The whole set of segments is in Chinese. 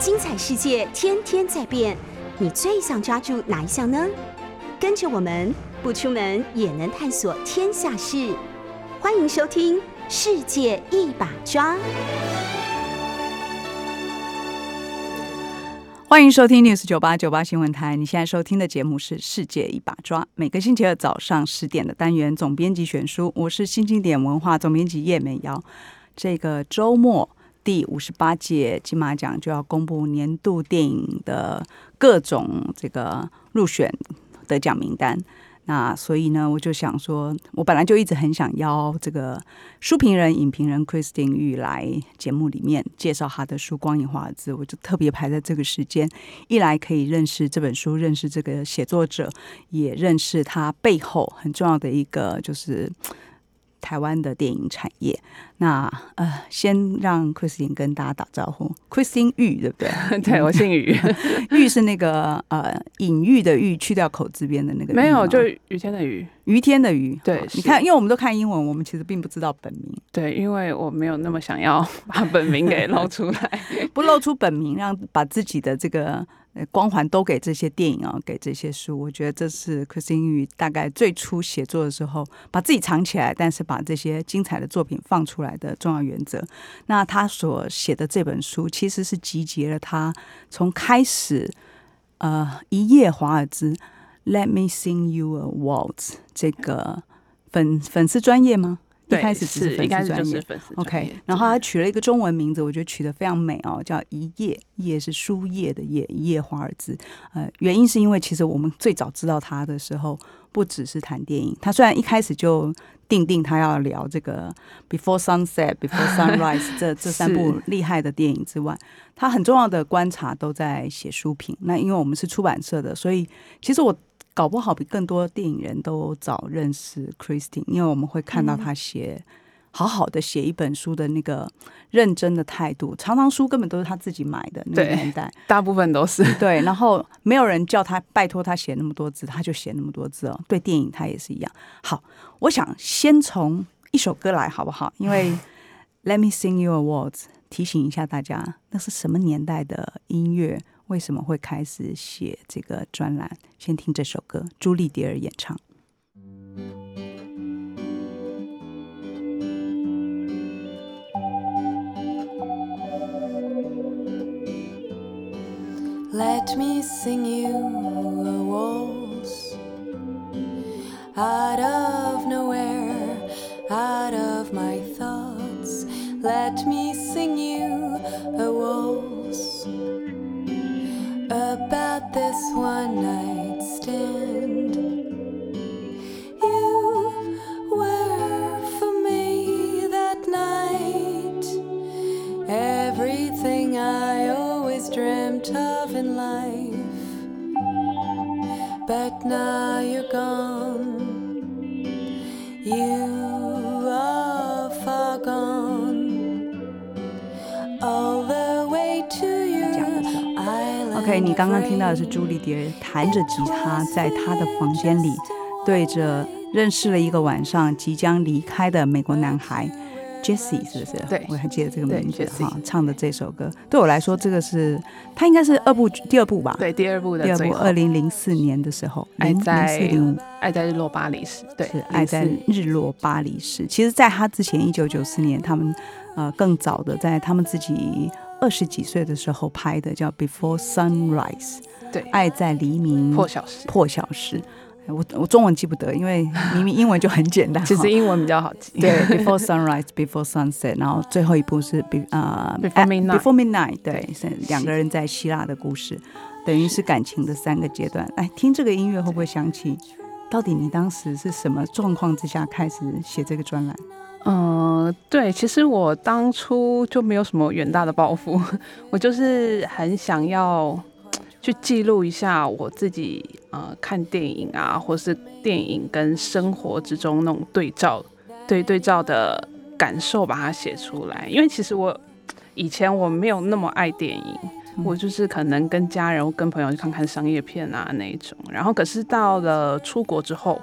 精彩世界天天在变，你最想抓住哪一项呢？跟着我们不出门也能探索天下事，欢迎收听《世界一把抓》。欢迎收听 News 九八九八新闻台。你现在收听的节目是《世界一把抓》，每个星期二早上十点的单元总编辑选书，我是新经典文化总编辑叶美瑶。这个周末。第五十八届金马奖就要公布年度电影的各种这个入选得奖名单，那所以呢，我就想说，我本来就一直很想邀这个书评人、影评人 Christine 玉来节目里面介绍他的书《光影华字》，我就特别排在这个时间，一来可以认识这本书，认识这个写作者，也认识他背后很重要的一个就是。台湾的电影产业，那呃，先让 Christine 跟大家打招呼。Christine 玉对不对？对我姓于，玉是那个呃隐喻的喻，去掉口字边的那个。没有，就是于天的于，于天的于。对，你看，因为我们都看英文，我们其实并不知道本名。对，因为我没有那么想要把本名给露出来，不露出本名，让把自己的这个。光环都给这些电影啊，给这些书，我觉得这是柯星宇大概最初写作的时候，把自己藏起来，但是把这些精彩的作品放出来的重要原则。那他所写的这本书，其实是集结了他从开始，呃，一夜华尔兹，Let me sing you a waltz，这个粉粉丝专业吗？一开始是粉丝专业，OK，然后他取了一个中文名字，我觉得取得非常美哦，叫一页，页是书页的页，一页华尔兹。呃，原因是因为其实我们最早知道他的时候，不只是谈电影，他虽然一开始就定定他要聊这个 Before Sunset、Before Sunrise 这这三部厉害的电影之外，他很重要的观察都在写书评。那因为我们是出版社的，所以其实我。搞不好比更多电影人都早认识 Christine，因为我们会看到他写好好的写一本书的那个认真的态度。常常书根本都是他自己买的那个年代，大部分都是 对。然后没有人叫他拜托他写那么多字，他就写那么多字哦。对电影他也是一样。好，我想先从一首歌来好不好？因为 Let me sing you a w a r d s 提醒一下大家，那是什么年代的音乐？为什么会开始写这个专栏？先听这首歌，朱莉迪尔演唱。Let me sing you 你刚刚听到的是朱丽蝶弹着吉他，在她的房间里对着认识了一个晚上即将离开的美国男孩 Jesse，是不是？对，我还记得这个名字哈。唱的这首歌对我来说，这个是他应该是二部第二部吧？对，第二部的第二部，二零零四年的时候，爱在零五，爱在日落巴黎时，对，是爱在日落巴黎时。其实，在他之前，一九九四年，他们呃更早的，在他们自己。二十几岁的时候拍的叫《Before Sunrise》，对，爱在黎明破晓时。破晓时，我我中文记不得，因为 明明英文就很简单。其实英文比较好记。对，《Before Sunrise》，《Before Sunset》，然后最后一部是《Be 呃 Before Midnight》。Before Midnight，对，是两个人在希腊的故事，等于是感情的三个阶段。哎，听这个音乐会不会想起？到底你当时是什么状况之下开始写这个专栏？嗯，对，其实我当初就没有什么远大的抱负，我就是很想要去记录一下我自己呃看电影啊，或是电影跟生活之中那种对照对对照的感受，把它写出来。因为其实我以前我没有那么爱电影，我就是可能跟家人、跟朋友去看看商业片啊那一种。然后可是到了出国之后。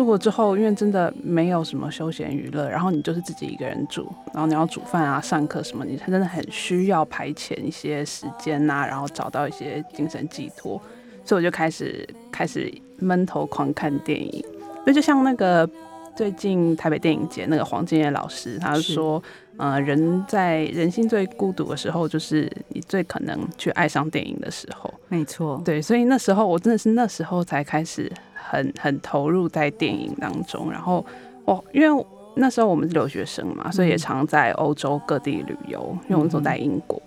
出国之后，因为真的没有什么休闲娱乐，然后你就是自己一个人住，然后你要煮饭啊、上课什么，你真的很需要排遣一些时间呐，然后找到一些精神寄托，所以我就开始开始闷头狂看电影。那就像那个最近台北电影节那个黄金叶老师，他说，呃，人在人心最孤独的时候，就是你最可能去爱上电影的时候。没错，对，所以那时候我真的是那时候才开始。很很投入在电影当中，然后我因为那时候我们是留学生嘛，所以也常在欧洲各地旅游。因为我们都在英国，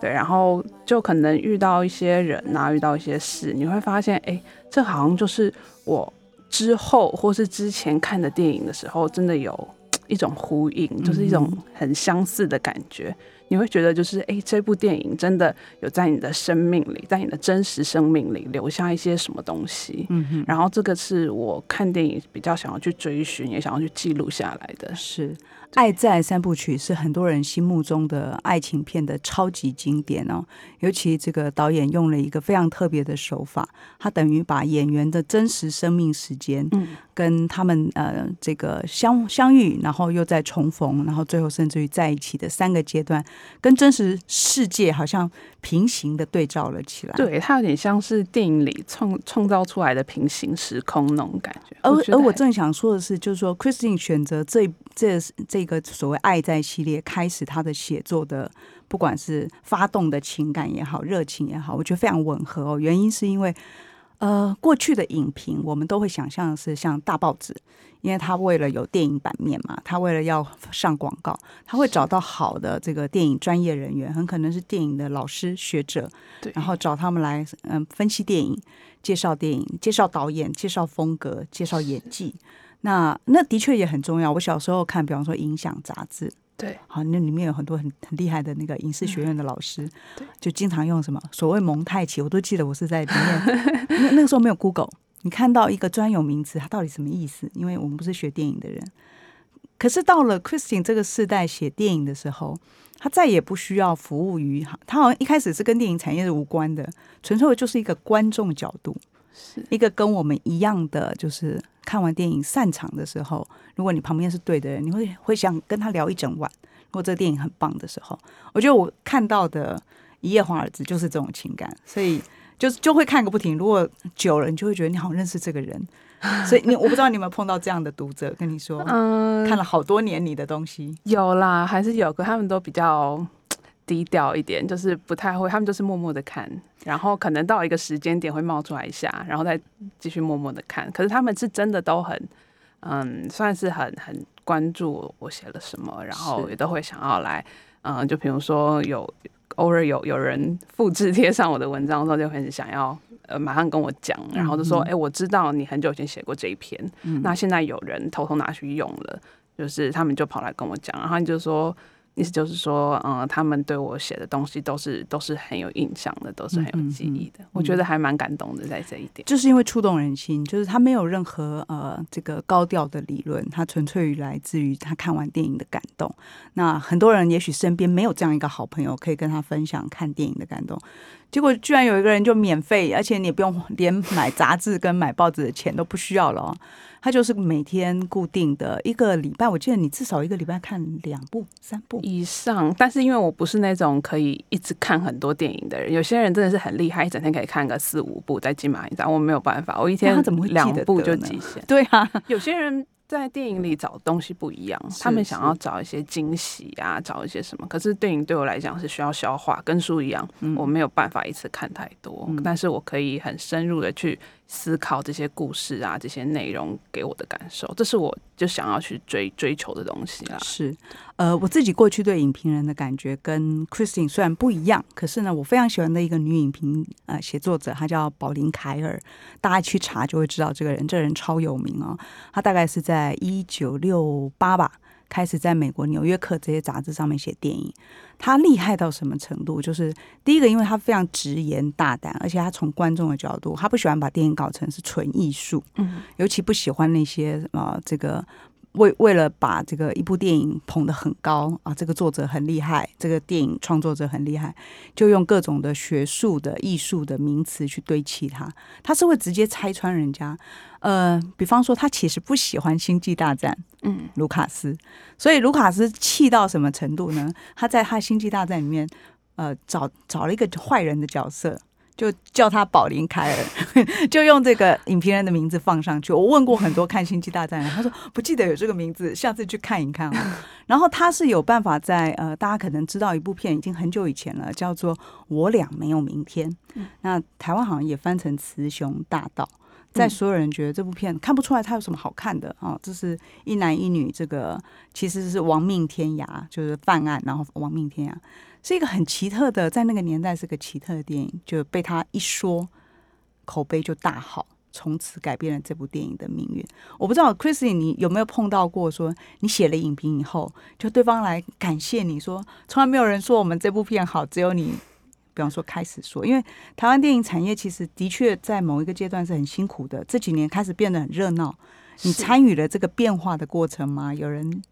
对，然后就可能遇到一些人啊，遇到一些事，你会发现，哎，这好像就是我之后或是之前看的电影的时候，真的有一种呼应，就是一种很相似的感觉。你会觉得就是，哎，这部电影真的有在你的生命里，在你的真实生命里留下一些什么东西？嗯哼。然后这个是我看电影比较想要去追寻，也想要去记录下来的。是。《爱在三部曲》是很多人心目中的爱情片的超级经典哦，尤其这个导演用了一个非常特别的手法，他等于把演员的真实生命时间，嗯，跟他们呃这个相相遇，然后又再重逢，然后最后甚至于在一起的三个阶段，跟真实世界好像平行的对照了起来。对，它有点像是电影里创创造出来的平行时空那种感觉。而而我正想说的是，就是说，Christine 选择这这这。个所谓“爱在”系列开始，他的写作的不管是发动的情感也好，热情也好，我觉得非常吻合哦。原因是因为，呃，过去的影评我们都会想象是像大报纸，因为他为了有电影版面嘛，他为了要上广告，他会找到好的这个电影专业人员，很可能是电影的老师学者，对，然后找他们来嗯分析电影、介绍电影、介绍导演、介绍风格、介绍演技。那那的确也很重要。我小时候看，比方说《影响》杂志，对，好，那里面有很多很很厉害的那个影视学院的老师，就经常用什么所谓蒙太奇，我都记得我是在里面。那那个时候没有 Google，你看到一个专有名词，它到底什么意思？因为我们不是学电影的人。可是到了 Christine 这个世代写电影的时候，他再也不需要服务于他，好像一开始是跟电影产业是无关的，纯粹就是一个观众角度。是一个跟我们一样的，就是看完电影散场的时候，如果你旁边是对的人，你会会想跟他聊一整晚。如果这个电影很棒的时候，我觉得我看到的《一夜华尔兹》就是这种情感，所以就是就会看个不停。如果久了，你就会觉得你好认识这个人。所以你我不知道你有没有碰到这样的读者跟你说，嗯，看了好多年你的东西，有啦，还是有，可他们都比较。低调一点，就是不太会，他们就是默默的看，然后可能到一个时间点会冒出来一下，然后再继续默默的看。可是他们是真的都很，嗯，算是很很关注我写了什么，然后也都会想要来，嗯，就比如说有偶尔有有人复制贴上我的文章的时候，就很想要呃马上跟我讲，然后就说，哎，我知道你很久以前写过这一篇，那现在有人偷偷拿去用了，就是他们就跑来跟我讲，然后你就说。意思就是说，嗯，他们对我写的东西都是都是很有印象的，都是很有记忆的。我觉得还蛮感动的，在这一点，就是因为触动人心，就是他没有任何呃这个高调的理论，他纯粹来自于他看完电影的感动。那很多人也许身边没有这样一个好朋友，可以跟他分享看电影的感动。结果居然有一个人就免费，而且你也不用连买杂志跟买报纸的钱都不需要了。他就是每天固定的一个礼拜，我记得你至少一个礼拜看两部、三部以上。但是因为我不是那种可以一直看很多电影的人，有些人真的是很厉害，一整天可以看个四五部在金马影展，我没有办法，我一天怎么会两部就极限？对啊，有些人。在电影里找东西不一样，他们想要找一些惊喜啊，找一些什么。可是电影对我来讲是需要消化，跟书一样，我没有办法一次看太多，但是我可以很深入的去思考这些故事啊，这些内容给我的感受，这是我就想要去追追求的东西啦。是。呃，我自己过去对影评人的感觉跟 Christine 虽然不一样，可是呢，我非常喜欢的一个女影评呃写作者，她叫宝琳凯尔，大家去查就会知道这个人，这人超有名哦。她大概是在一九六八吧，开始在美国《纽约客》这些杂志上面写电影。他厉害到什么程度？就是第一个，因为他非常直言大胆，而且他从观众的角度，他不喜欢把电影搞成是纯艺术，嗯，尤其不喜欢那些啊这个。为为了把这个一部电影捧得很高啊，这个作者很厉害，这个电影创作者很厉害，就用各种的学术的艺术的名词去堆砌它。他是会直接拆穿人家。呃，比方说他其实不喜欢《星际大战》，嗯，卢卡斯，所以卢卡斯气到什么程度呢？他在他《星际大战》里面，呃，找找了一个坏人的角色。就叫他宝林凯尔，就用这个影评人的名字放上去。我问过很多看《星际大战》的，他说不记得有这个名字，下次去看一看。然后他是有办法在呃，大家可能知道一部片已经很久以前了，叫做《我俩没有明天》。那台湾好像也翻成《雌雄大盗》。在所有人觉得这部片看不出来它有什么好看的啊，这是一男一女，这个其实是亡命天涯，就是犯案然后亡命天涯。是一个很奇特的，在那个年代是个奇特的电影，就被他一说，口碑就大好，从此改变了这部电影的命运。我不知道 Chrissy 你有没有碰到过，说你写了影评以后，就对方来感谢你说，从来没有人说我们这部片好，只有你，比方说开始说，因为台湾电影产业其实的确在某一个阶段是很辛苦的，这几年开始变得很热闹。你参与了这个变化的过程吗？有人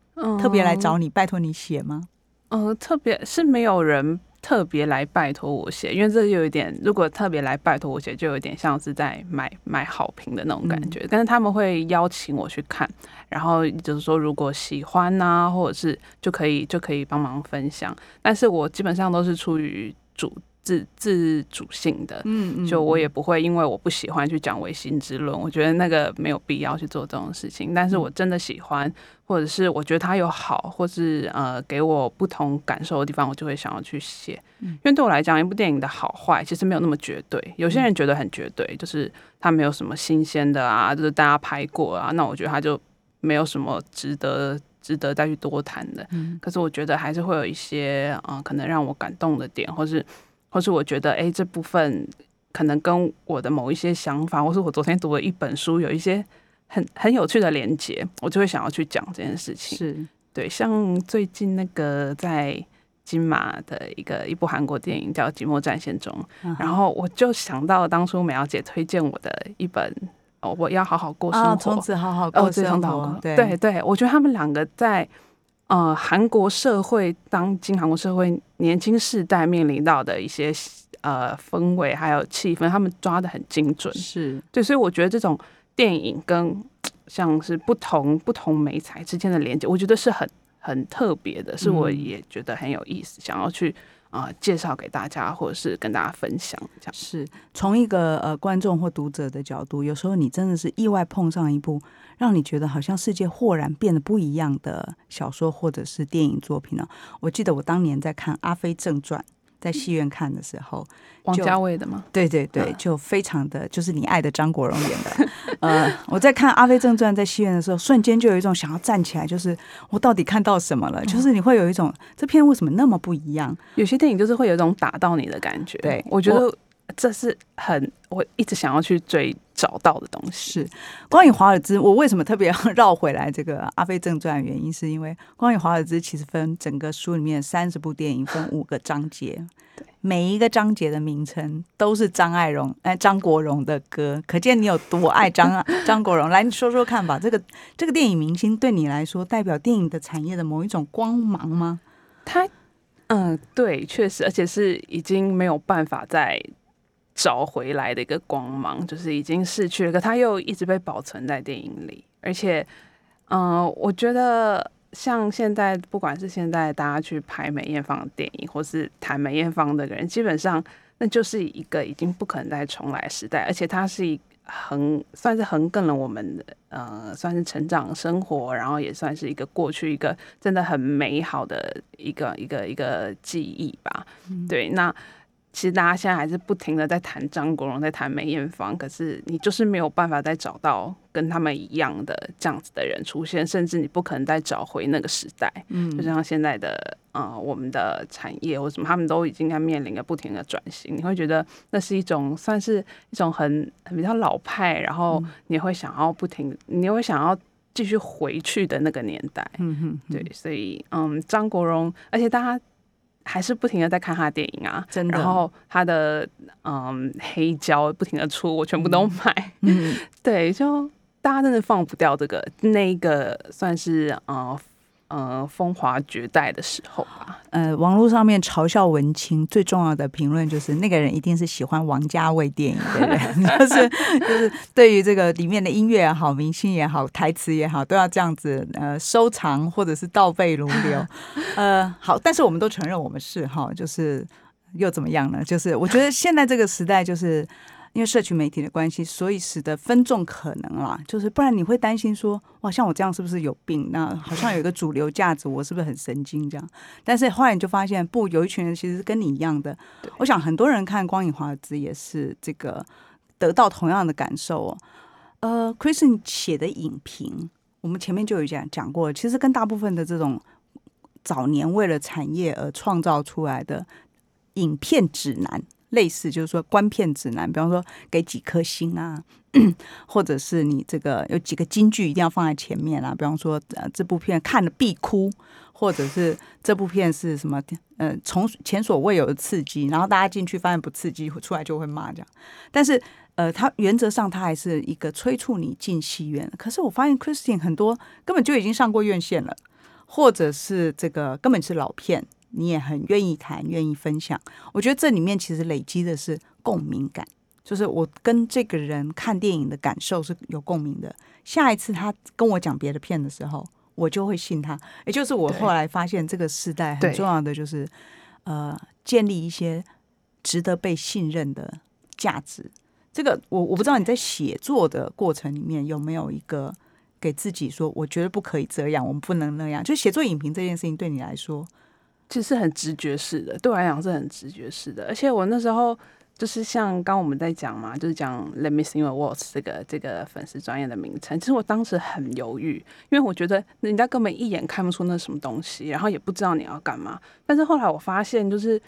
特别来找你，拜托你写吗？呃，特别是没有人特别来拜托我写，因为这有一点，如果特别来拜托我写，就有点像是在买买好评的那种感觉。但是他们会邀请我去看，然后就是说如果喜欢呐，或者是就可以就可以帮忙分享。但是我基本上都是出于主。自自主性的，嗯嗯，就我也不会因为我不喜欢去讲唯心之论，我觉得那个没有必要去做这种事情。但是我真的喜欢，或者是我觉得它有好，或是呃给我不同感受的地方，我就会想要去写。因为对我来讲，一部电影的好坏其实没有那么绝对。有些人觉得很绝对，就是它没有什么新鲜的啊，就是大家拍过啊，那我觉得它就没有什么值得值得再去多谈的。可是我觉得还是会有一些啊，可能让我感动的点，或是。或是我觉得，哎，这部分可能跟我的某一些想法，或是我昨天读了一本书有一些很很有趣的连接，我就会想要去讲这件事情。是对，像最近那个在金马的一个一部韩国电影叫《寂寞战线中》，然后我就想到当初美瑶姐推荐我的一本哦，我要好好过生活，从此好好过生活。对对对，我觉得他们两个在。呃，韩国社会当今韩国社会年轻世代面临到的一些呃氛围还有气氛，他们抓的很精准，是对，所以我觉得这种电影跟像是不同不同美材之间的连接，我觉得是很很特别的，是我也觉得很有意思，想要去。啊，介绍给大家，或者是跟大家分享，这样是从一个呃观众或读者的角度，有时候你真的是意外碰上一部让你觉得好像世界豁然变得不一样的小说或者是电影作品呢。我记得我当年在看《阿飞正传》。在戏院看的时候，王家卫的吗？对对对，就非常的就是你爱的张国荣演的。呃，我在看《阿飞正传》在戏院的时候，瞬间就有一种想要站起来，就是我到底看到什么了？就是你会有一种这片为什么那么不一样？有些电影就是会有一种打到你的感觉。对我觉得。这是很我一直想要去追找到的东西。是关于华尔兹，我为什么特别要绕回来这个《阿飞正传》？原因是因为关于华尔兹其实分整个书里面三十部电影，分五个章节，每一个章节的名称都是张爱荣哎张国荣的歌，可见你有多爱张 张国荣。来，你说说看吧，这个这个电影明星对你来说代表电影的产业的某一种光芒吗？他嗯，对，确实，而且是已经没有办法再。找回来的一个光芒，就是已经逝去了，可它又一直被保存在电影里。而且，嗯，我觉得像现在，不管是现在大家去拍梅艳芳的电影，或是谈梅艳芳的人，基本上那就是一个已经不可能再重来时代。而且它是一横，算是横亘了我们的，呃，算是成长生活，然后也算是一个过去一个真的很美好的一个一个一个记忆吧。对，那。其实大家现在还是不停的在谈张国荣，在谈梅艳芳，可是你就是没有办法再找到跟他们一样的这样子的人出现，甚至你不可能再找回那个时代。嗯，就像现在的呃，我们的产业或什么，他们都已经在面临着不停的转型。你会觉得那是一种算是一种很比较老派，然后你会想要不停，你会想要继续回去的那个年代。嗯哼，对，所以嗯，张国荣，而且大家。还是不停的在看他的电影啊，真的。然后他的嗯黑胶不停的出，我全部都买。嗯，对，就大家真的放不掉这个那一个算是呃呃风华绝代的时候吧。呃，网络上面嘲笑文青最重要的评论就是那个人一定是喜欢王家卫电影的人，就是就是对于这个里面的音乐也好、明星也好、台词也好，都要这样子呃收藏或者是倒背如流。呃，好，但是我们都承认我们是哈，就是又怎么样呢？就是我觉得现在这个时代就是。因为社群媒体的关系，所以使得分众可能啦，就是不然你会担心说，哇，像我这样是不是有病？那好像有一个主流价值，我是不是很神经这样？但是后来你就发现，不，有一群人其实跟你一样的。我想很多人看光影华尔兹也是这个得到同样的感受哦。呃，Chris 写的影评，我们前面就有讲讲过，其实跟大部分的这种早年为了产业而创造出来的影片指南。类似就是说观片指南，比方说给几颗星啊，或者是你这个有几个金句一定要放在前面啊，比方说呃这部片看了必哭，或者是这部片是什么呃从前所未有的刺激，然后大家进去发现不刺激，出来就会骂这样。但是呃，他原则上他还是一个催促你进戏院。可是我发现 Christine 很多根本就已经上过院线了，或者是这个根本是老片。你也很愿意谈，愿意分享。我觉得这里面其实累积的是共鸣感，就是我跟这个人看电影的感受是有共鸣的。下一次他跟我讲别的片的时候，我就会信他。也就是我后来发现，这个时代很重要的就是，呃，建立一些值得被信任的价值。这个我我不知道你在写作的过程里面有没有一个给自己说，我觉得不可以这样，我们不能那样。就写作影评这件事情，对你来说。其实很直觉式的，对我来讲是很直觉式的。而且我那时候就是像刚我们在讲嘛，就是讲 Let Me Sing Your Words 这个这个粉丝专业的名称。其实我当时很犹豫，因为我觉得人家根本一眼看不出那什么东西，然后也不知道你要干嘛。但是后来我发现，就是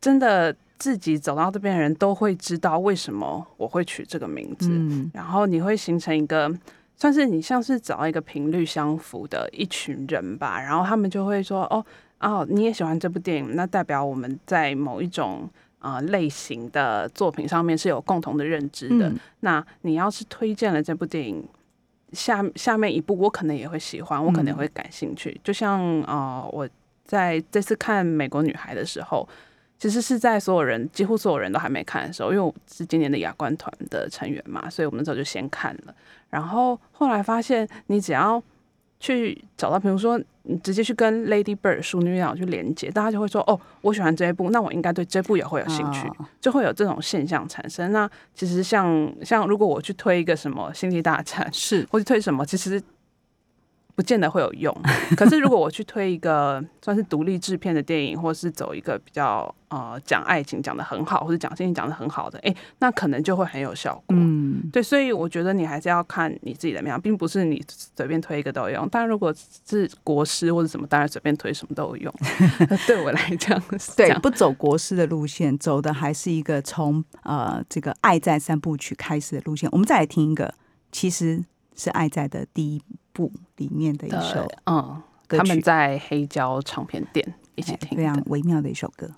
真的自己走到这边的人都会知道为什么我会取这个名字，然后你会形成一个算是你像是找一个频率相符的一群人吧，然后他们就会说哦。哦，你也喜欢这部电影，那代表我们在某一种啊类型的作品上面是有共同的认知的。那你要是推荐了这部电影，下下面一部我可能也会喜欢，我可能会感兴趣。就像啊，我在这次看《美国女孩》的时候，其实是在所有人几乎所有人都还没看的时候，因为我是今年的亚冠团的成员嘛，所以我们那时候就先看了。然后后来发现，你只要去找到，比如说。你直接去跟 Lady Bird 淑女鸟去连接，大家就会说哦，我喜欢这一部，那我应该对这部也会有兴趣，就会有这种现象产生。那其实像像如果我去推一个什么星际大战，是或者推什么，其实。不见得会有用，可是如果我去推一个 算是独立制片的电影，或是走一个比较呃讲爱情讲的很好，或者讲心情讲的很好的，哎，那可能就会很有效果。嗯，对，所以我觉得你还是要看你自己怎么样，并不是你随便推一个都有用。但如果是国师或者什么，当然随便推什么都有用。对我来讲，对，不走国师的路线，走的还是一个从呃这个爱在三部曲开始的路线。我们再来听一个，其实是爱在的第一。部里面的一首，嗯，他们在黑胶唱片店一起听，非常微妙的一首歌。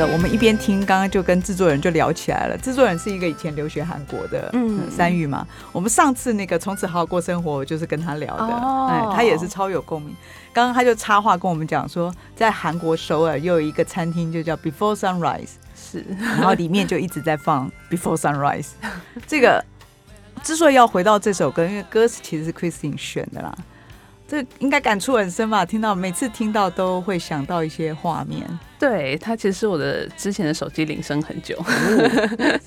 个我们一边听，刚刚就跟制作人就聊起来了。制作人是一个以前留学韩国的，嗯，三玉嘛。我们上次那个从此好好过生活，就是跟他聊的，哎，他也是超有共鸣。刚刚他就插话跟我们讲说，在韩国首尔又有一个餐厅，就叫 Before Sunrise，是，然后里面就一直在放 Before Sunrise。这个之所以要回到这首歌，因为歌词其实是 Christine 选的啦，这应该感触很深吧？听到每次听到都会想到一些画面。对，它其实是我的之前的手机铃声很久。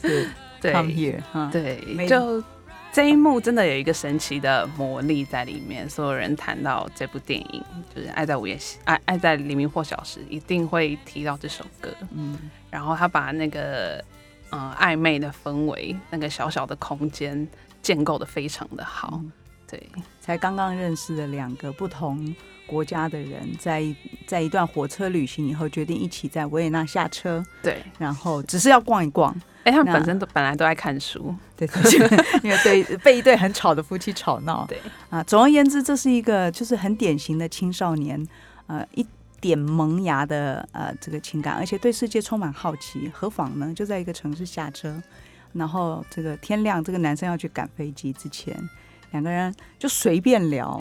是 对，Come here，哈，对，就这一幕真的有一个神奇的魔力在里面。所有人谈到这部电影，就是《爱在午夜喜爱爱在黎明破晓时》，一定会提到这首歌。嗯，然后他把那个呃暧昧的氛围，那个小小的空间建构的非常的好。嗯对，才刚刚认识的两个不同国家的人，在一在一段火车旅行以后，决定一起在维也纳下车，对，然后只是要逛一逛。哎，他们本身都本来都爱看书，对，因为对被一对很吵的夫妻吵闹。对啊，总而言之，这是一个就是很典型的青少年，呃，一点萌芽的呃这个情感，而且对世界充满好奇。何妨呢？就在一个城市下车，然后这个天亮，这个男生要去赶飞机之前，两个人就随便聊。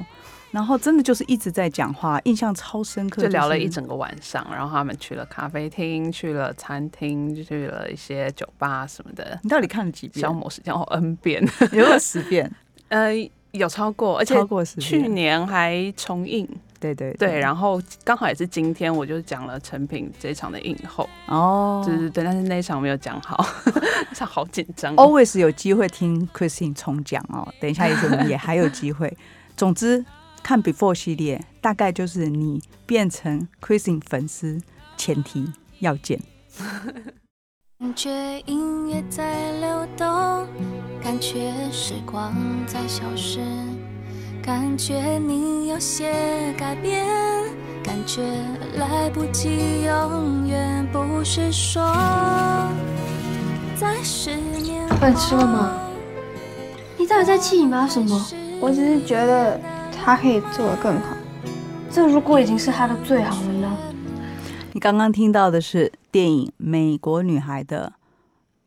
然后真的就是一直在讲话，印象超深刻，就聊了一整个晚上。然后他们去了咖啡厅，去了餐厅，去了一些酒吧什么的，你到底看了几遍消？磨时间哦 N 遍，有没有十遍？呃，有超过，而且超过十遍。去年还重映，对对对，然后刚好也是今天，我就讲了成品这一场的影后，哦，对对对，但是那一场没有讲好，那场好紧张哦。always 有机会听 Christine 重讲哦。等一下，也许我们也还有机会。总之，看 Before 系列，大概就是你变成 Christine 粉丝前提要件。感觉音乐在流动，感觉时光在消失，感觉你有些改变，感觉来不及，永远不是说在十年。饭吃了吗？你到底在气你妈什么？我只是觉得他可以做得更好。这如果已经是他的最好了呢？你刚刚听到的是电影《美国女孩》的，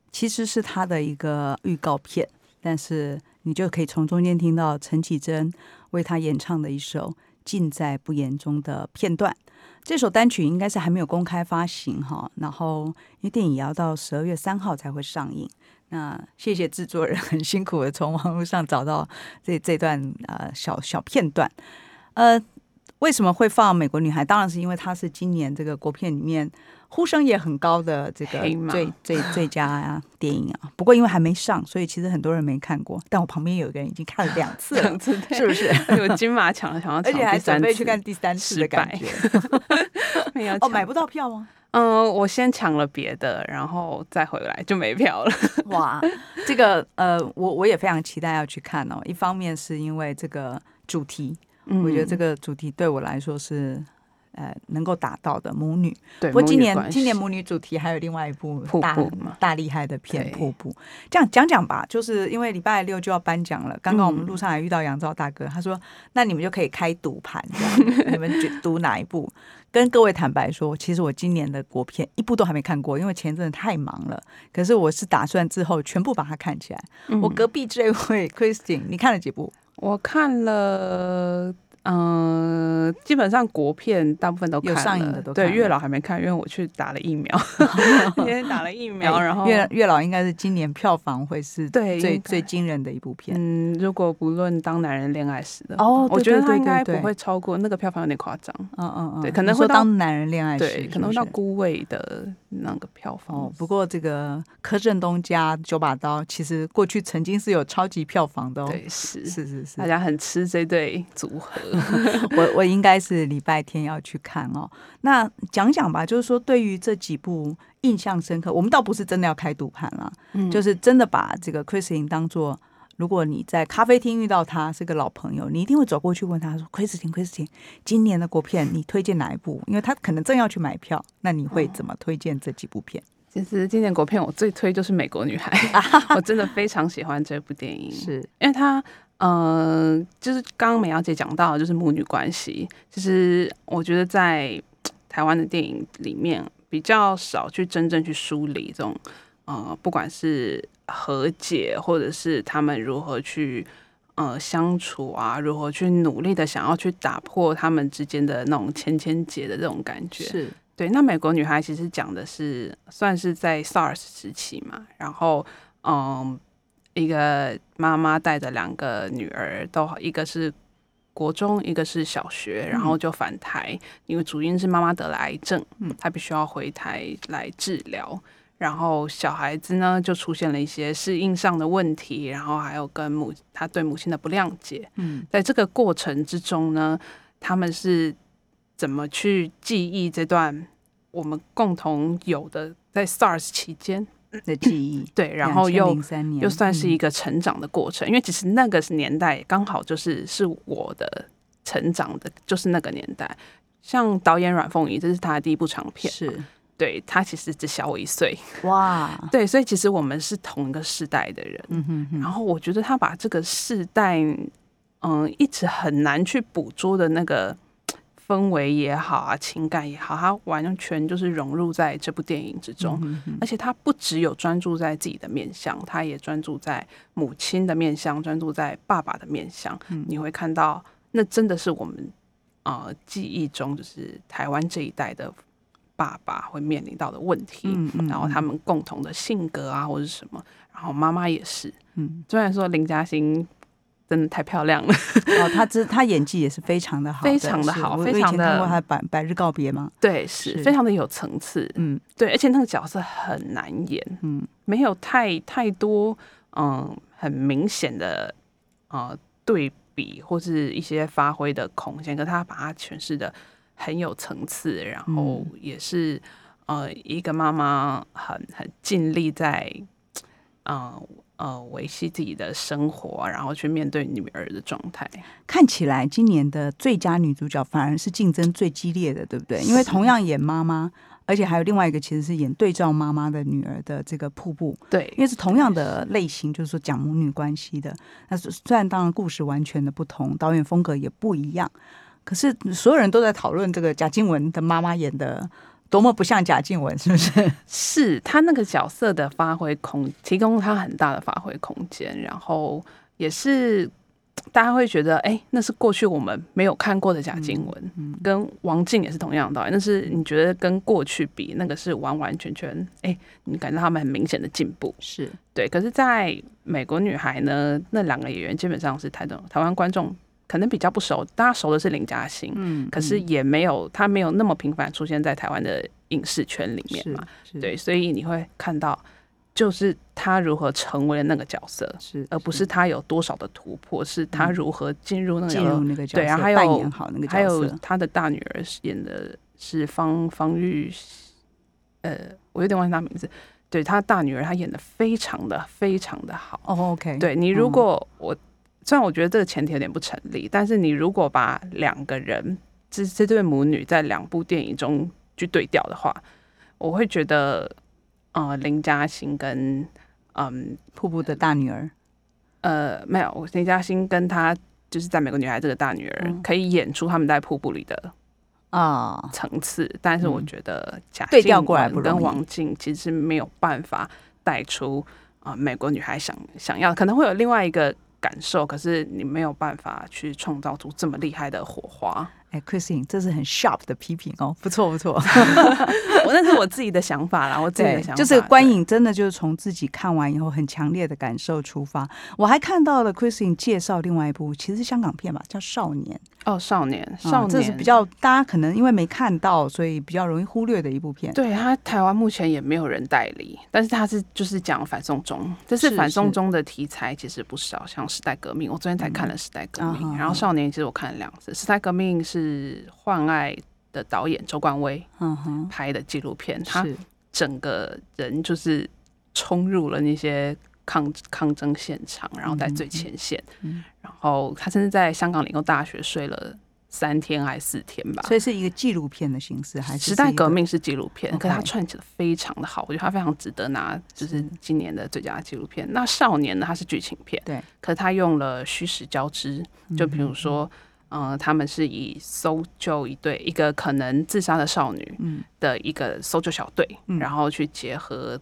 其实是她的一个预告片，但是你就可以从中间听到陈绮贞为她演唱的一首《尽在不言中》的片段。这首单曲应该是还没有公开发行哈，然后因为电影也要到十二月三号才会上映。那谢谢制作人很辛苦的从网络上找到这这段呃小小片段，呃。为什么会放《美国女孩》？当然是因为它是今年这个国片里面呼声也很高的这个最最最佳啊电影啊。不过因为还没上，所以其实很多人没看过。但我旁边有一个人已经看了两次 是不是？有金马抢了，想要 而且还准备去看第三次的感觉。没有哦，买不到票吗？嗯，我先抢了别的，然后再回来就没票了。哇，这个呃，我我也非常期待要去看哦。一方面是因为这个主题，我觉得这个个主题对我来说是呃能够达到的母女。对，不过今年今年母女主题还有另外一部瀑大布大厉害的片《瀑布》，这样讲讲吧，就是因为礼拜六就要颁奖了，刚刚我们嗯路上还遇到杨照大哥，他说那你们就可以开赌盘，你们觉赌哪一部？跟各位坦白说，其实我今年的国片一部都还没看过，因为前阵子太忙了。可是我是打算之后全部把它看起来。我嗯隔壁这位 Christine，你看了几部？我看了。嗯、基本上国片大部分都看了，有上映的都看对，月老还没看，因为我去打了疫苗，今天打了疫苗，然后哎月月老应该是今年票房会是最最惊人的一部片。嗯，如果不论当男人恋爱时的哦我觉得他应该不会超过那个票房有点夸张，嗯嗯嗯，对可能会当男人恋爱时对，可能会到孤味的那个票房。哦，不过这个柯震东加九把刀，其实过去曾经是有超级票房的哦。对，是是是是大，家很吃这对组合。我我应该是礼拜天要去看哦。那讲讲吧，就是说对于这几部印象深刻，我们倒不是真的要开赌盘了，嗯就是真的把这个 Christine 当做。如果你在咖啡厅遇到他是个老朋友，你一定会走过去问他说：“Christine，Christine，今年的国片你推荐哪一部？”因为他可能正要去买票，那你会怎么推荐这几部片？其实今年国片我最推就是《美国女孩》，我真的非常喜欢这部电影，是因为它。呃，就是刚刚美瑶姐讲到的，就是母女关系。其实我觉得在台湾的电影里面比较少去真正去梳理这种呃，不管是和解，或者是他们如何去呃相处啊，如何去努力的想要去打破他们之间的那种千千结的这种感觉。是，对，那美国女孩其实讲的是算是在 SARS 时期嘛，然后嗯，一个妈妈带着两个女儿，都一个是国中，一个是小学，然后就返台，因为主因是妈妈得了癌症，嗯，她必须要回台来治疗。然后小孩子呢，就出现了一些适应上的问题，然后还有跟母他对母亲的不谅解。嗯，在这个过程之中呢，他们是怎么去记忆这段我们共同有的在 SARS 期间的记忆？对，然后又又算是一个成长的过程，因为其实那个年代刚好就是是我的成长的，就是那个年代。像导演阮凤仪，这是他的第一部长片，是。对他其实只小我一岁，哇！对，所以其实我们是同一个世代的人。嗯哼。然后我觉得他把这个世代，嗯，一直很难去捕捉的那个氛围也好啊，情感也好，他完全就是融入在这部电影之中。而且他不只有专注在自己的面相，他也专注在母亲的面相，专注在爸爸的面相。你会看到，那真的是我们啊记忆中就是台湾这一代的。爸爸会面临到的问题，然后他们共同的性格啊，或者什么，然后妈妈也是，嗯，虽然说林嘉欣真的太漂亮了，哦，她这她演技也是非常的好，非常的好，非常的。看过她百百日告别吗？对，是非常的有层次，嗯，对，而且那个角色很难演，嗯，没有太太多，嗯，很明显的呃对比或是一些发挥的空间，可他把它诠释的。很有层次，然后也是呃一个妈妈很很尽力在嗯呃维系自己的生活，然后去面对女儿的状态。看起来今年的最佳女主角反而是竞争最激烈的，对不对？因为同样演妈妈，而且还有另外一个其实是演对照妈妈的女儿的这个瀑布。对，因为是同样的类型，就是说讲母女关系的。那虽然当然故事完全的不同，导演风格也不一样。可是所有人都在讨论这个贾静雯的妈妈演的多么不像贾静雯，是不是？是她那个角色的发挥空，提供她很大的发挥空间，然后也是大家会觉得，哎，那是过去我们没有看过的贾静雯，跟王静也是同样的道理。但是你觉得跟过去比，那个是完完全全，哎，你感觉他们很明显的进步，是对。可是，在美国女孩呢，那两个演员基本上是台的台湾观众。可能比较不熟，大家熟的是林嘉欣，嗯，可是也没有他没有那么频繁出现在台湾的影视圈里面嘛，对，所以你会看到，就是他如何成为了那个角色，是，而不是他有多少的突破，是他如何进入那个进入那个角色，对，还有还有他的大女儿演的是方方玉，呃，我有点忘记她名字，对她大女儿，她演的非常的非常的好，哦，OK，对你如果我。虽然我觉得这个前提有点不成立，但是你如果把两个人这这对母女在两部电影中去对调的话，我会觉得，呃，林嘉欣跟嗯瀑布的大女儿，呃，没有林嘉欣跟她就是在美国女孩这个大女儿可以演出他们在瀑布里的啊层次，但是我觉得贾对调过来跟王静其实没有办法带出啊美国女孩想想要，可能会有另外一个。感受，可是你没有办法去创造出这么厉害的火花。哎，Christine，这是很 sharp 的批评哦，不 错不错。我那是我自己的想法啦，我自己的想法。就是观影真的就是从自己看完以后很强烈的感受出发。我还看到了 Christine 介绍另外一部，其实是香港片吧，叫《少年》。哦，少年，少年，这是比较大家可能因为没看到，所以比较容易忽略的一部片。对他，台湾目前也没有人代理，但是他是就是讲反送中，这是反送中的题材其实不少，像时代革命，我昨天才看了时代革命，然后少年其实我看了两次，时代革命是幻爱的导演周冠威拍的纪录片，他整个人就是冲入了那些。抗抗争现场，然后在最前线，然后他甚至在香港理工大学睡了三天还是四天吧，所以是一个纪录片的形式，还是时代革命是纪录片，可是他串起的非常的好，我觉得他非常值得拿，就是今年的最佳纪录片。那少年呢，它是剧情片，对，可是他用了虚实交织，就比如说，嗯，他们是以搜救一对一个可能自杀的少女的一个搜救小队，然后去结合。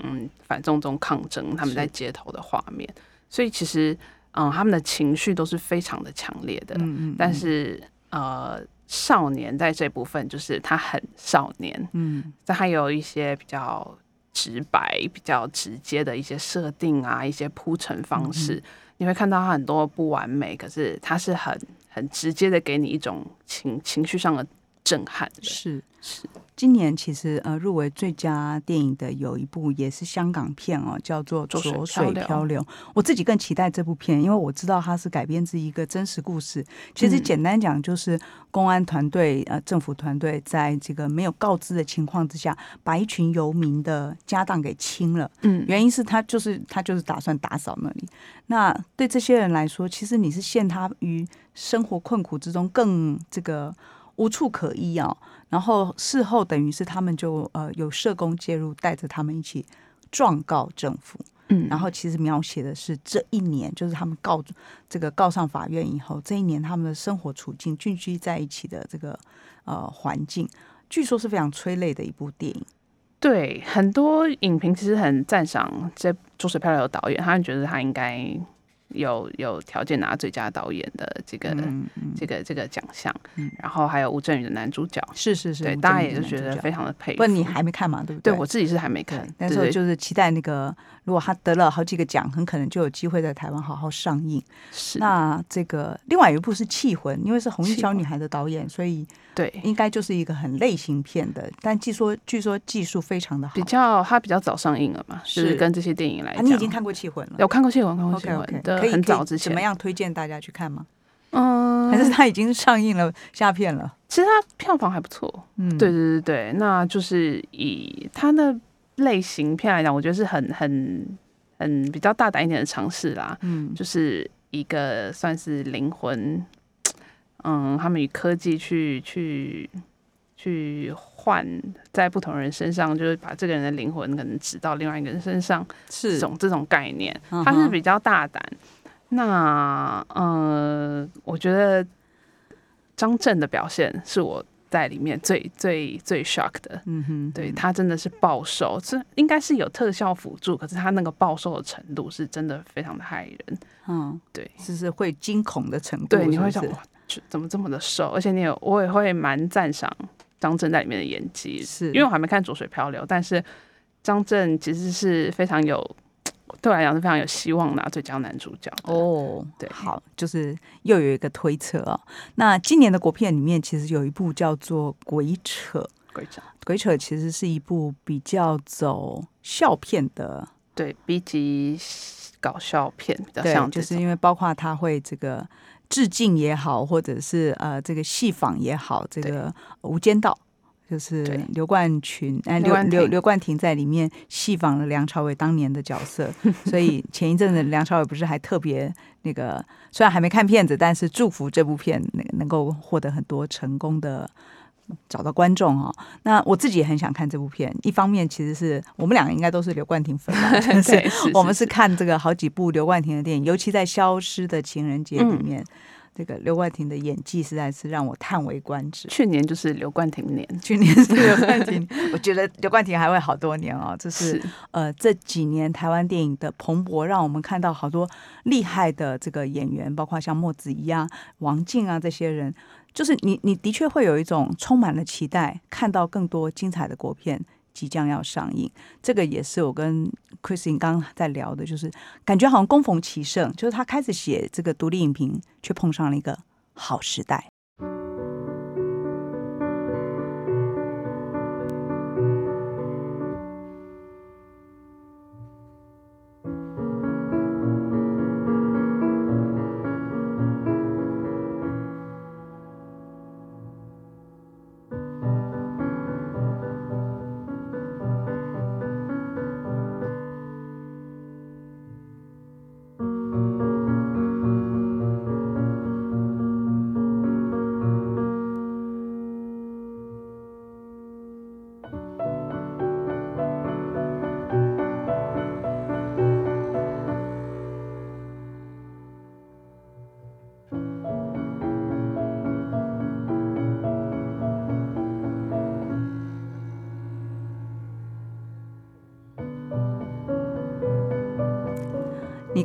嗯，反送中抗争，他们在街头的画面，所以其实，嗯，他们的情绪都是非常的强烈的。嗯嗯。但是，呃，少年在这部分就是他很少年，嗯但还有一些比较直白、比较直接的一些设定啊，一些铺陈方式，你会看到他很多不完美，可是他是很很直接的给你一种情情绪上的震撼的。是是，今年其实呃入围最佳电影的有一部也是香港片哦，叫做《浊水漂流》。我自己更期待这部片，因为我知道它是改编自一个真实故事。其实嗯简单讲，就是公安团队呃政府团队在这个没有告知的情况之下，把一群游民的家当给清了。嗯，原因是他就是他就是打算打扫那里。那对这些人来说，其实你是陷他于生活困苦之中，更这个无处可依啊。然后事后等于是他们就呃有社工介入，带着他们一起状告政府。嗯，然后其实描写的是这一年，就是他们告这个告上法院以后，这一年他们的生活处境、聚居在一起的这个呃环境，据说是非常催泪的一部电影。对很多影评其实很赞赏这《浊水漂流》的导演，他们觉得他应该有有条件拿最佳导演的这个、嗯嗯，这个这个奖项嗯。然后还有吴镇宇的男主角，是是是，对，大家也就觉得非常的佩服。不，你还没看嘛？对不对对我自己是还没看对，，那时候对对就是期待那个，如果他得了好几个奖，很可能就有机会在台湾好好上映。是那这个另外有一部是《气魂》，因为是红衣小女孩的导演，所以对应该就是一个很类型片的。但据说据说技术非常的好比。较他比较早上映了嘛，就是是跟这些电影来啊，讲，你已经看过《气魂》了有看过《气魂》，看过《OK，闻》的可以很早之前怎么？样推荐大家去看吗？嗯，还是它已经上映了下片了？其实它票房还不错。嗯，对对对对，那就是以它的类型片来讲，我觉得是很很很比较大胆一点的尝试啦。嗯，就是一个算是灵魂，嗯，他们以科技去去去换在不同人身上，就是把这个人的灵魂可能指到另外一个人身上，是这是种这种概念，嗯哼它是比较大胆。那呃，我觉得张震的表现是我在里面最最最 shock 的。嗯哼，对他真的是暴瘦，这应该是有特效辅助，可是他那个暴瘦的程度是真的非常的害人。嗯，对就是会惊恐的程度，对，你会想哇，怎么这么的瘦？而且你有我也会蛮赞赏张震在里面的演技，是因为我还没看《浊水漂流》，但是张震其实是非常有对我来讲是非常有希望拿最佳男主角的。哦，对好，就是又有一个推测哦。那今年的国片里面，其实有一部叫做《鬼扯》，《鬼扯鬼扯》其实是一部比较走笑片的，对 B 级搞笑片比较对像，就是因为包括他会这个致敬也好，或者是呃这个戏仿也好，这个《无间道》。就是刘冠群，哎，刘刘刘冠廷在里面戏仿了梁朝伟当年的角色，所以前一阵子梁朝伟不是还特别那个，虽然还没看片子，但是祝福这部片能能够获得很多成功的找到观众哦。那我自己也很想看这部片，一方面其实是我们两个应该都是刘冠廷粉嘛，就是对我们是是看这个好几部刘冠廷的电影，尤其在《消失的情人节》里面，这个刘冠廷的演技实在是让我叹为观止。去年就是刘冠廷年，去年是刘冠廷，我觉得刘冠廷还会好多年哦。这是是呃这几年台湾电影的蓬勃，让我们看到好多厉害的这个演员，包括像莫子仪啊、王静啊这些人，就是你你的确会有一种充满了期待，看到更多精彩的国片即将要上映。这个也是我跟 Christine 刚刚在聊的，就是感觉好像恭逢其盛，就是他开始写这个独立影评，却碰上了一个好时代。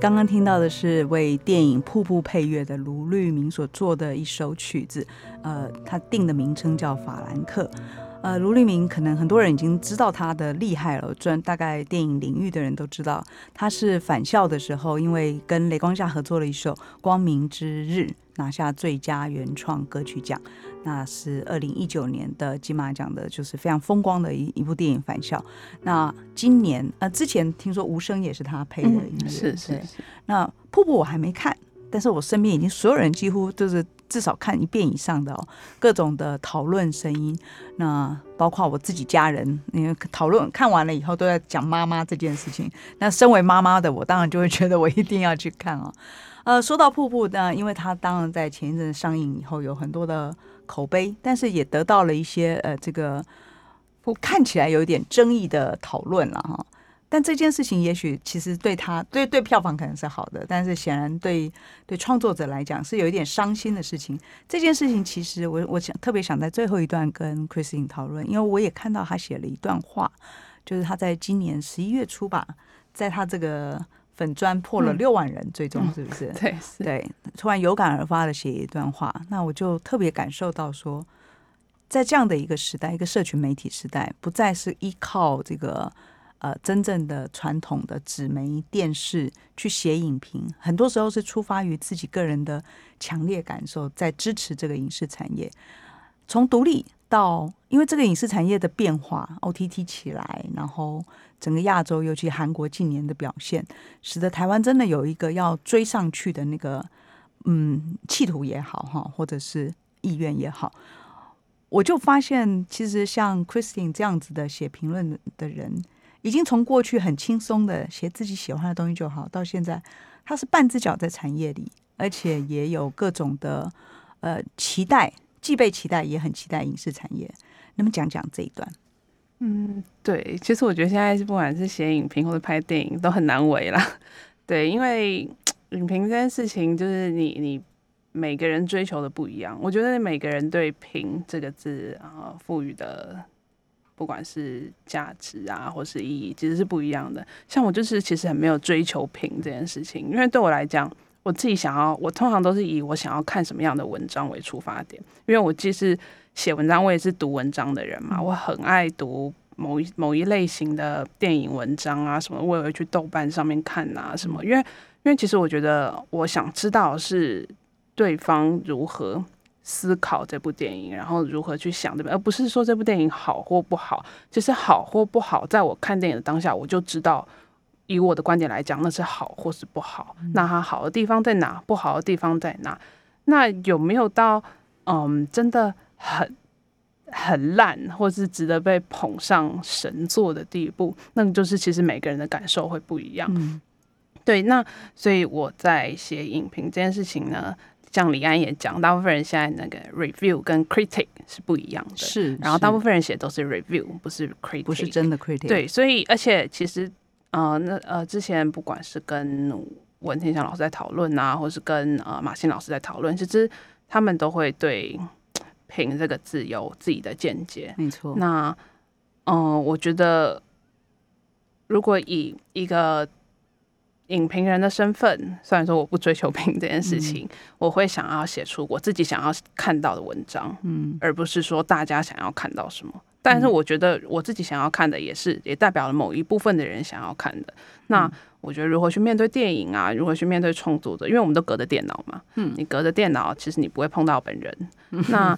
刚刚听到的是为电影《瀑布》配乐的卢律明所做的一首曲子，呃，他定的名称叫《法兰克》。呃，卢立明可能很多人已经知道他的厉害了，专大概电影领域的人都知道，他是返校的时候，因为跟雷光夏合作了一首《光明之日》，拿下最佳原创歌曲奖，那是二零一九年的金马奖的，就是非常风光的一一部电影《返校》。那今年呃，之前听说《无声》也是他配的音乐，是是是。那《瀑布》我还没看，但是我身边已经所有人几乎都是。至少看一遍以上的哦，各种的讨论声音，那包括我自己家人，因为讨论看完了以后都在讲妈妈这件事情。那身为妈妈的我，当然就会觉得我一定要去看哦。呃，说到瀑布，那因为它当然在前一阵上映以后有很多的口碑，但是也得到了一些呃这个看起来有一点争议的讨论了哈。但这件事情也许其实对他对对票房可能是好的，但是显然对对创作者来讲是有一点伤心的事情。这件事情其实我我想特别想在最后一段跟 Christine 讨论，因为我也看到他写了一段话，就是他在今年十一月初吧，在他这个粉砖破了六万人最终是不是？对对，突然有感而发的写一段话，那我就特别感受到说，在这样的一个时代，一个社群媒体时代，不再是依靠这个。呃，真正的传统的纸媒电视去写影评，很多时候是出发于自己个人的强烈感受，在支持这个影视产业。从独立到，因为这个影视产业的变化，OTT 起来，然后整个亚洲，尤其韩国近年的表现，使得台湾真的有一个要追上去的那个，嗯，企图也好哈，或者是意愿也好，我就发现，其实像 Christine 这样子的写评论的人。已经从过去很轻松的写自己喜欢的东西就好，到现在他是半只脚在产业里，而且也有各种的呃期待，既被期待也很期待影视产业。那么讲讲这一段。嗯，对，其实我觉得现在是不管是写影评或者拍电影都很难为啦。对，因为影评这件事情就是你你每个人追求的不一样，我觉得每个人对“评”这个字啊赋予的。不管是价值啊，或是意义，其实是不一样的。像我就是其实很没有追求评这件事情，因为对我来讲，我自己想要，我通常都是以我想要看什么样的文章为出发点。因为我既是写文章，我也是读文章的人嘛，我很爱读某一某一类型的电影文章啊，什么我也会去豆瓣上面看啊，什么。因为因为其实我觉得，我想知道是对方如何。思考这部电影，然后如何去想这边，而不是说这部电影好或不好。其实好或不好，在我看电影的当下，我就知道，以我的观点来讲，那是好或是不好。那它好的地方在哪？不好的地方在哪？那有没有到嗯，真的很很烂，或是值得被捧上神作的地步？那就是其实每个人的感受会不一样。对，那所以我在写影评这件事情呢。像李安也讲，大部分人现在那个 review 跟 critic 是不一样的，是。然后大部分人写都是 review，不是 critic，不是真的 critic。对，所以而且其实，呃，那呃，之前不管是跟文天祥老师在讨论啊，或是跟呃马欣老师在讨论，其实他们都会对“评”这个字有自己的见解。没错。那，嗯，我觉得如果以一个影评人的身份，虽然说我不追求评这件事情，我会想要写出我自己想要看到的文章，嗯，而不是说大家想要看到什么。但是我觉得我自己想要看的，也是也代表了某一部分的人想要看的。那我觉得如何去面对电影啊，如何去面对创作者，因为我们都隔着电脑嘛，嗯，你隔着电脑，其实你不会碰到本人。那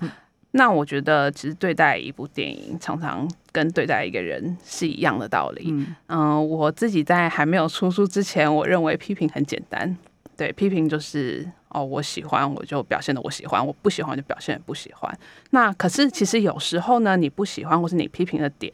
那我觉得，其实对待一部电影，常常跟对待一个人是一样的道理。嗯，我自己在还没有出书之前，我认为批评很简单。对，批评就是哦，我喜欢我就表现的我喜欢，我不喜欢就表现不喜欢。那可是其实有时候呢，你不喜欢或是你批评的点，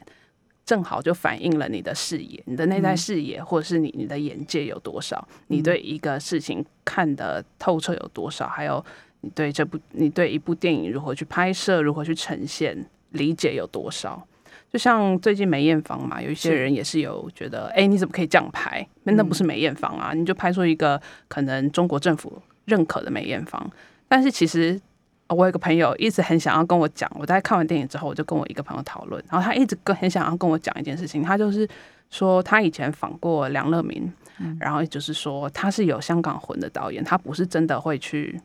正好就反映了你的视野、你的内在视野，或者是你你的眼界有多少，你对一个事情看得透彻有多少，还有。你对这部，你对一部电影如何去拍摄，如何去呈现，理解有多少？就像最近梅艳芳嘛，有一些人也是有觉得，哎，你怎么可以这样拍？那那不是梅艳芳啊，你就拍出一个可能中国政府认可的梅艳芳。但是其实我有个朋友一直很想要跟我讲，我在看完电影之后，我就跟我一个朋友讨论，然后他一直跟很想要跟我讲一件事情，他就是说他以前访过梁乐明，然后就是说他是有香港魂的导演，他不是真的会去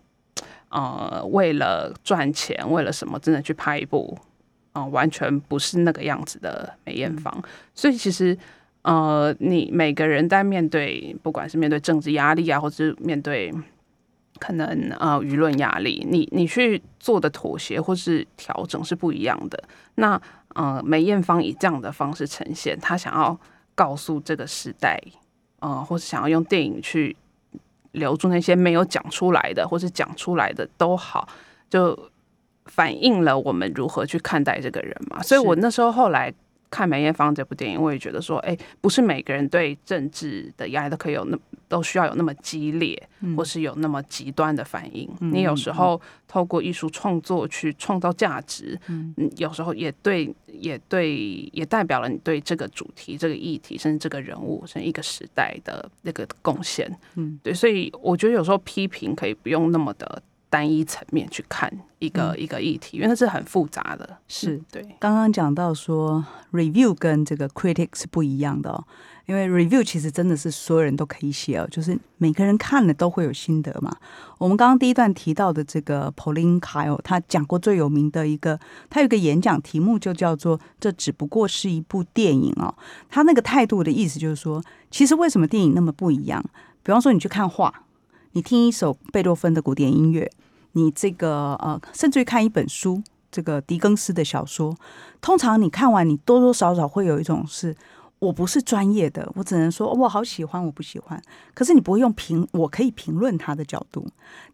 呃为了赚钱，为了什么真的去拍一部，嗯、完全不是那个样子的梅艳芳。所以其实呃，你每个人在面对不管是面对政治压力啊，或者是面对可能呃舆论压力，你你去做的妥协或是调整是不一样的。那呃，梅艳芳以这样的方式呈现，她想要告诉这个时代，呃，或是想要用电影去留住那些没有讲出来的，或是讲出来的都好，就反映了我们如何去看待这个人嘛。所以我那时候后来看梅艳芳这部电影，我也觉得说，哎、不是每个人对政治的压力都可以有那都需要有那么激烈，或是有那么极端的反应。你有时候透过艺术创作去创造价值，嗯，有时候也对，也对，也代表了你对这个主题、这个议题，甚至这个人物，甚至一个时代的那个贡献。嗯，对，所以我觉得有时候批评可以不用那么的单一层面去看一个、一个议题，因为它是很复杂的。是嗯对，刚刚讲到说，review 跟这个 critic 是不一样的哦，因为 review 其实真的是所有人都可以写哦，就是每个人看了都会有心得嘛。我们刚刚第一段提到的这个 Pauline Kael，他讲过最有名的一个，他有一个演讲题目就叫做“这只不过是一部电影”哦。他那个态度的意思就是说，其实为什么电影那么不一样？比方说，你去看画，你听一首贝多芬的古典音乐，你这个呃，甚至于看一本书，这个狄更斯的小说，通常你看完，你多多少少会有一种是。我不是专业的，我只能说我好喜欢，我不喜欢。可是你不会用评，我可以评论他的角度。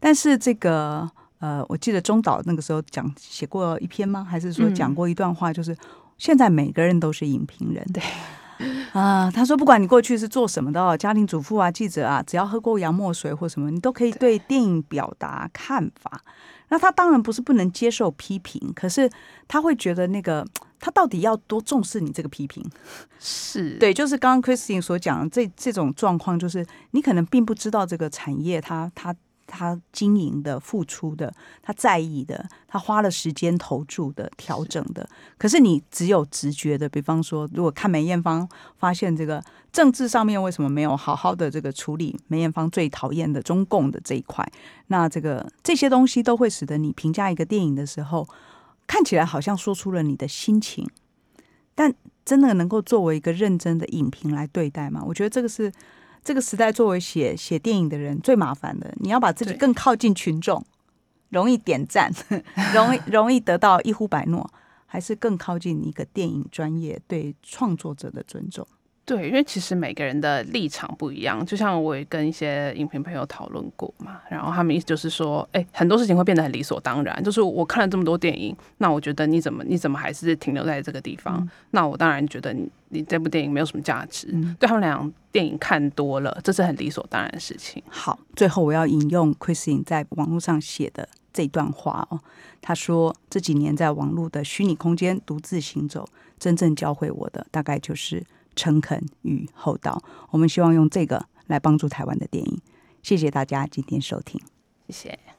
但是这个呃，我记得中岛那个时候讲写过一篇吗？还是说讲过一段话，就是、现在每个人都是影评人。对。啊，他说，不管你过去是做什么的哦，家庭主妇啊、记者啊，只要喝过洋墨水或什么，你都可以对电影表达看法。那他当然不是不能接受批评，可是他会觉得那个他到底要多重视你这个批评？是，对，就是刚刚 Christine 所讲的这这种状况，就是你可能并不知道这个产业它它它经营的、付出的、他在意的、他花了时间投注的、调整的，可是你只有直觉的。比方说，如果看梅艳芳，发现这个政治上面为什么没有好好的这个处理梅艳芳最讨厌的中共的这一块，那这个这些东西都会使得你评价一个电影的时候，看起来好像说出了你的心情，但真的能够作为一个认真的影评来对待吗？我觉得这个是这个时代作为写写电影的人最麻烦的。你要把自己更靠近群众，容易点赞，容易容易得到一呼百诺，还是更靠近一个电影专业对创作者的尊重？对，因为其实每个人的立场不一样，就像我也跟一些影评朋友讨论过嘛，然后他们意思就是说，哎，很多事情会变得很理所当然，就是我看了这么多电影，那我觉得你怎么你怎么还是停留在这个地方？那我当然觉得你你这部电影没有什么价值。对他们俩电影看多了，这是很理所当然的事情。好，最后我要引用 Christine 在网络上写的这段话哦。他说：“这几年在网络的虚拟空间独自行走，真正教会我的大概就是诚恳与厚道。我们希望用这个来帮助台湾的电影。谢谢大家今天收听。谢谢。